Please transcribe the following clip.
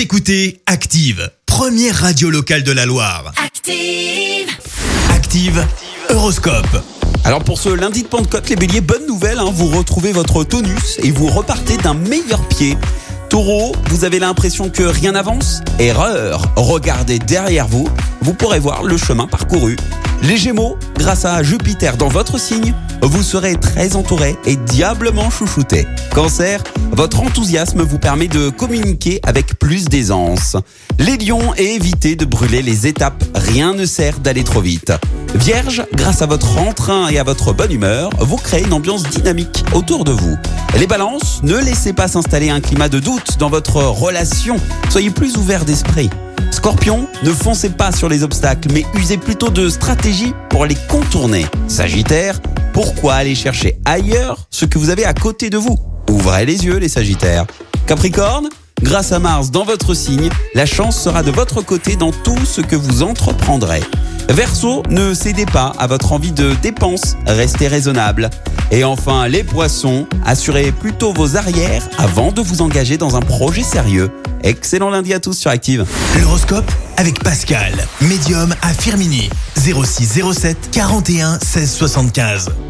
Vous écoutez Active, première radio locale de la Loire. Active. Active, Horoscope. Alors pour ce lundi de Pentecôte, les béliers, bonne nouvelle, hein, vous retrouvez votre tonus et vous repartez d'un meilleur pied. Taureau, vous avez l'impression que rien n'avance Erreur Regardez derrière vous, vous pourrez voir le chemin parcouru. Les Gémeaux, grâce à Jupiter dans votre signe, vous serez très entouré et diablement chouchouté. Cancer, votre enthousiasme vous permet de communiquer avec plus d'aisance. Les lions, évitez de brûler les étapes, rien ne sert d'aller trop vite. Vierge, grâce à votre entrain et à votre bonne humeur, vous créez une ambiance dynamique autour de vous. Les balances, ne laissez pas s'installer un climat de doute dans votre relation, soyez plus ouvert d'esprit. Scorpion, ne foncez pas sur les obstacles, mais usez plutôt de stratégie pour les contourner. Sagittaire, pourquoi aller chercher ailleurs ce que vous avez à côté de vous Ouvrez les yeux les Sagittaires. Capricorne, grâce à Mars dans votre signe, la chance sera de votre côté dans tout ce que vous entreprendrez. Verseau, ne cédez pas à votre envie de dépense, restez raisonnable. Et enfin, les poissons, assurez plutôt vos arrières avant de vous engager dans un projet sérieux. Excellent lundi à tous sur Active. L'horoscope avec Pascal, médium à Firmini. 0607 41 16 75.